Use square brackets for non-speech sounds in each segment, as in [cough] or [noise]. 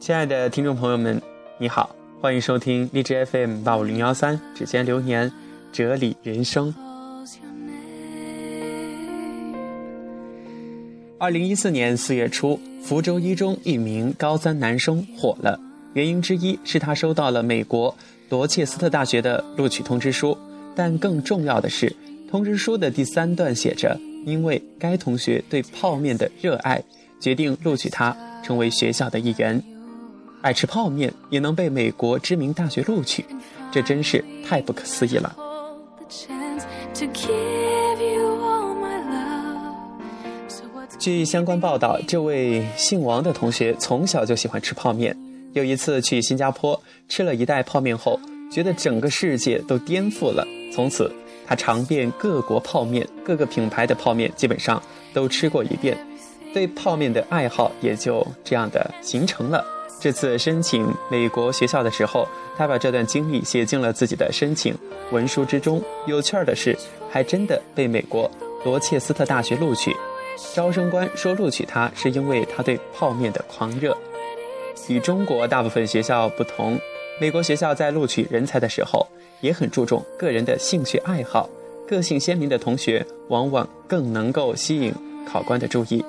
亲爱的听众朋友们，你好，欢迎收听荔枝 FM 八五零幺三《指尖流年》，哲理人生。二零一四年四月初，福州一中一名高三男生火了，原因之一是他收到了美国罗切斯特大学的录取通知书，但更重要的是，通知书的第三段写着：“因为该同学对泡面的热爱，决定录取他成为学校的一员。”爱吃泡面也能被美国知名大学录取，这真是太不可思议了。据相关报道，这位姓王的同学从小就喜欢吃泡面。有一次去新加坡吃了一袋泡面后，觉得整个世界都颠覆了。从此，他尝遍各国泡面，各个品牌的泡面基本上都吃过一遍，对泡面的爱好也就这样的形成了。这次申请美国学校的时候，他把这段经历写进了自己的申请文书之中。有趣儿的是，还真的被美国罗切斯特大学录取。招生官说录取他是因为他对泡面的狂热。与中国大部分学校不同，美国学校在录取人才的时候也很注重个人的兴趣爱好。个性鲜明的同学往往更能够吸引考官的注意。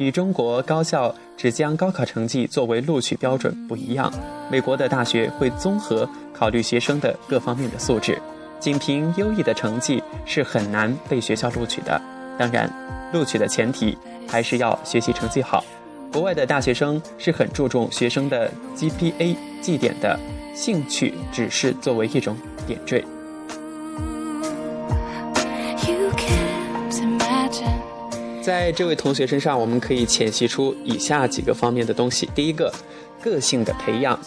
与中国高校只将高考成绩作为录取标准不一样，美国的大学会综合考虑学生的各方面的素质，仅凭优异的成绩是很难被学校录取的。当然，录取的前提还是要学习成绩好。国外的大学生是很注重学生的 GPA 绩点的，兴趣只是作为一种点缀。在这位同学身上，我们可以浅析出以下几个方面的东西。第一个，个性的培养。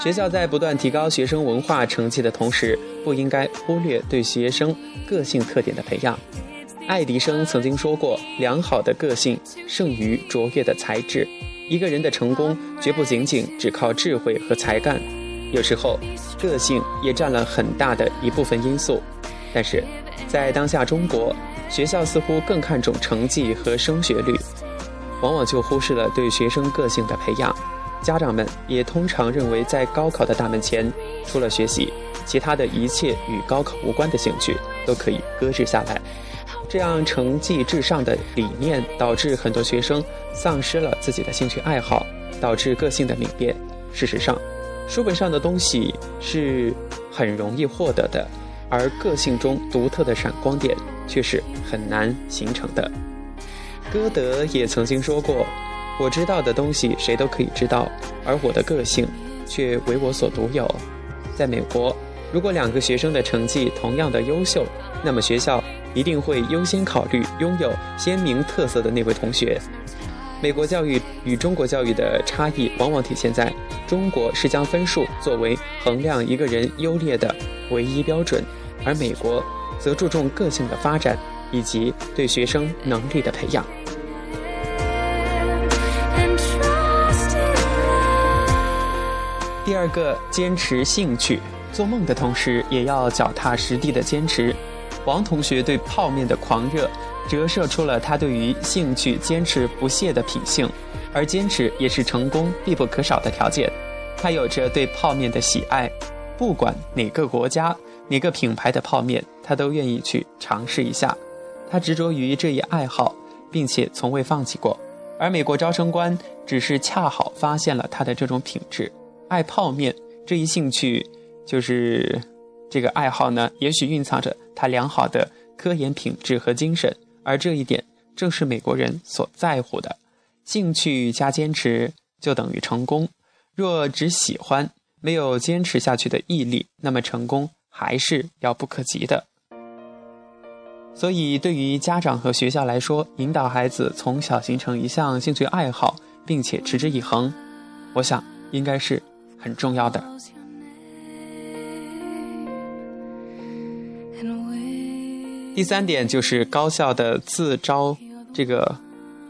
学校在不断提高学生文化成绩的同时，不应该忽略对学生个性特点的培养。爱迪生曾经说过：“良好的个性胜于卓越的才智。”一个人的成功绝不仅仅只靠智慧和才干，有时候个性也占了很大的一部分因素。但是，在当下中国。学校似乎更看重成绩和升学率，往往就忽视了对学生个性的培养。家长们也通常认为，在高考的大门前，除了学习，其他的一切与高考无关的兴趣都可以搁置下来。这样成绩至上的理念，导致很多学生丧失了自己的兴趣爱好，导致个性的泯灭。事实上，书本上的东西是很容易获得的。而个性中独特的闪光点却是很难形成的。歌德也曾经说过：“我知道的东西谁都可以知道，而我的个性却为我所独有。”在美国，如果两个学生的成绩同样的优秀，那么学校一定会优先考虑拥有鲜明特色的那位同学。美国教育与中国教育的差异，往往体现在中国是将分数作为衡量一个人优劣的唯一标准。而美国则注重个性的发展以及对学生能力的培养。第二个，坚持兴趣，做梦的同时也要脚踏实地的坚持。王同学对泡面的狂热，折射出了他对于兴趣坚持不懈的品性，而坚持也是成功必不可少的条件。他有着对泡面的喜爱，不管哪个国家。哪个品牌的泡面，他都愿意去尝试一下。他执着于这一爱好，并且从未放弃过。而美国招生官只是恰好发现了他的这种品质，爱泡面这一兴趣，就是这个爱好呢，也许蕴藏着他良好的科研品质和精神。而这一点正是美国人所在乎的。兴趣加坚持就等于成功。若只喜欢，没有坚持下去的毅力，那么成功。还是遥不可及的，所以对于家长和学校来说，引导孩子从小形成一项兴趣爱好，并且持之以恒，我想应该是很重要的。第三点就是高校的自招这个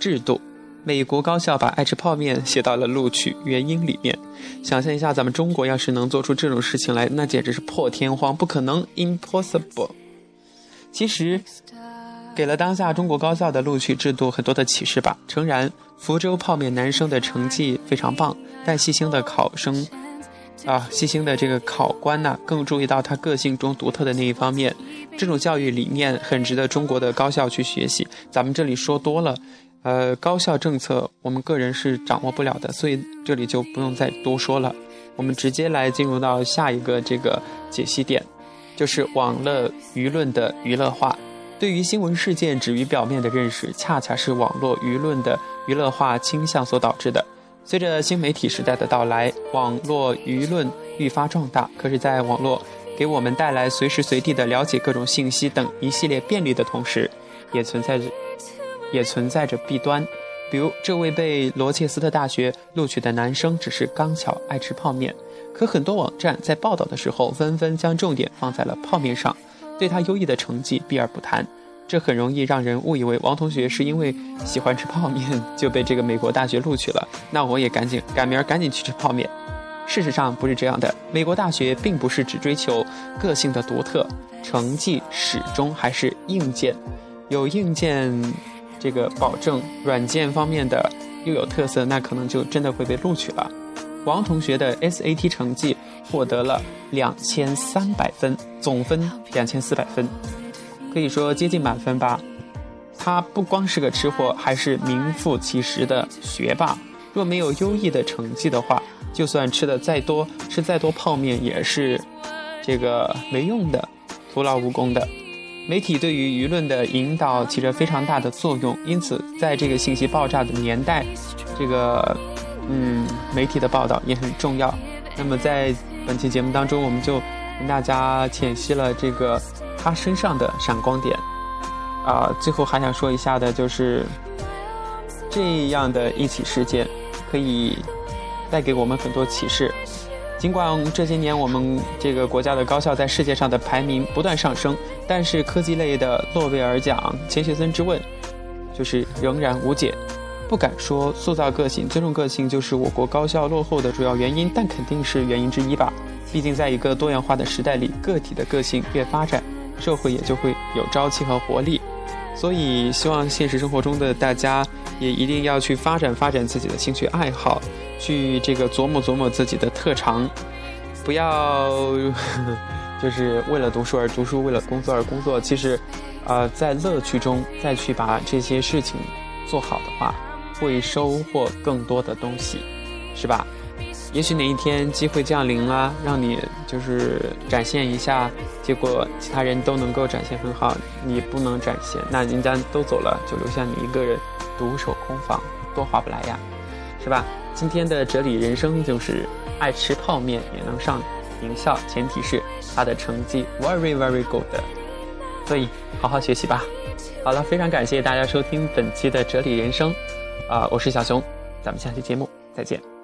制度。美国高校把爱吃泡面写到了录取原因里面，想象一下，咱们中国要是能做出这种事情来，那简直是破天荒，不可能，impossible。其实，给了当下中国高校的录取制度很多的启示吧。诚然，福州泡面男生的成绩非常棒，但细心的考生，啊，细心的这个考官呢，更注意到他个性中独特的那一方面。这种教育理念很值得中国的高校去学习。咱们这里说多了，呃，高校政策我们个人是掌握不了的，所以这里就不用再多说了。我们直接来进入到下一个这个解析点，就是网络舆论的娱乐化。对于新闻事件止于表面的认识，恰恰是网络舆论的娱乐化倾向所导致的。随着新媒体时代的到来，网络舆论愈发壮大。可是，在网络给我们带来随时随地的了解各种信息等一系列便利的同时，也存在着也存在着弊端。比如，这位被罗切斯特大学录取的男生只是刚巧爱吃泡面，可很多网站在报道的时候纷纷将重点放在了泡面上。对他优异的成绩避而不谈，这很容易让人误以为王同学是因为喜欢吃泡面 [laughs] 就被这个美国大学录取了。那我也赶紧赶明儿赶紧去吃泡面。事实上不是这样的，美国大学并不是只追求个性的独特，成绩始终还是硬件，有硬件这个保证，软件方面的又有特色，那可能就真的会被录取了。王同学的 SAT 成绩获得了两千三百分，总分两千四百分，可以说接近满分吧。他不光是个吃货，还是名副其实的学霸。若没有优异的成绩的话，就算吃的再多，吃再多泡面也是这个没用的，徒劳无功的。媒体对于舆论的引导起着非常大的作用，因此在这个信息爆炸的年代，这个。嗯，媒体的报道也很重要。那么在本期节目当中，我们就跟大家浅析了这个他身上的闪光点。啊，最后还想说一下的就是，这样的一起事件可以带给我们很多启示。尽管这些年我们这个国家的高校在世界上的排名不断上升，但是科技类的诺贝尔奖钱学森之问就是仍然无解。不敢说塑造个性、尊重个性就是我国高校落后的主要原因，但肯定是原因之一吧。毕竟，在一个多元化的时代里，个体的个性越发展，社会也就会有朝气和活力。所以，希望现实生活中的大家也一定要去发展发展自己的兴趣爱好，去这个琢磨琢磨自己的特长，不要就是为了读书而读书，为了工作而工作。其实，呃，在乐趣中再去把这些事情做好的话。会收获更多的东西，是吧？也许哪一天机会降临了，让你就是展现一下，结果其他人都能够展现很好，你不能展现，那人家都走了，就留下你一个人独守空房，多划不来呀，是吧？今天的哲理人生就是爱吃泡面也能上名校，前提是他的成绩 very very good，所以好好学习吧。好了，非常感谢大家收听本期的哲理人生。啊，我是小熊，咱们下期节目再见。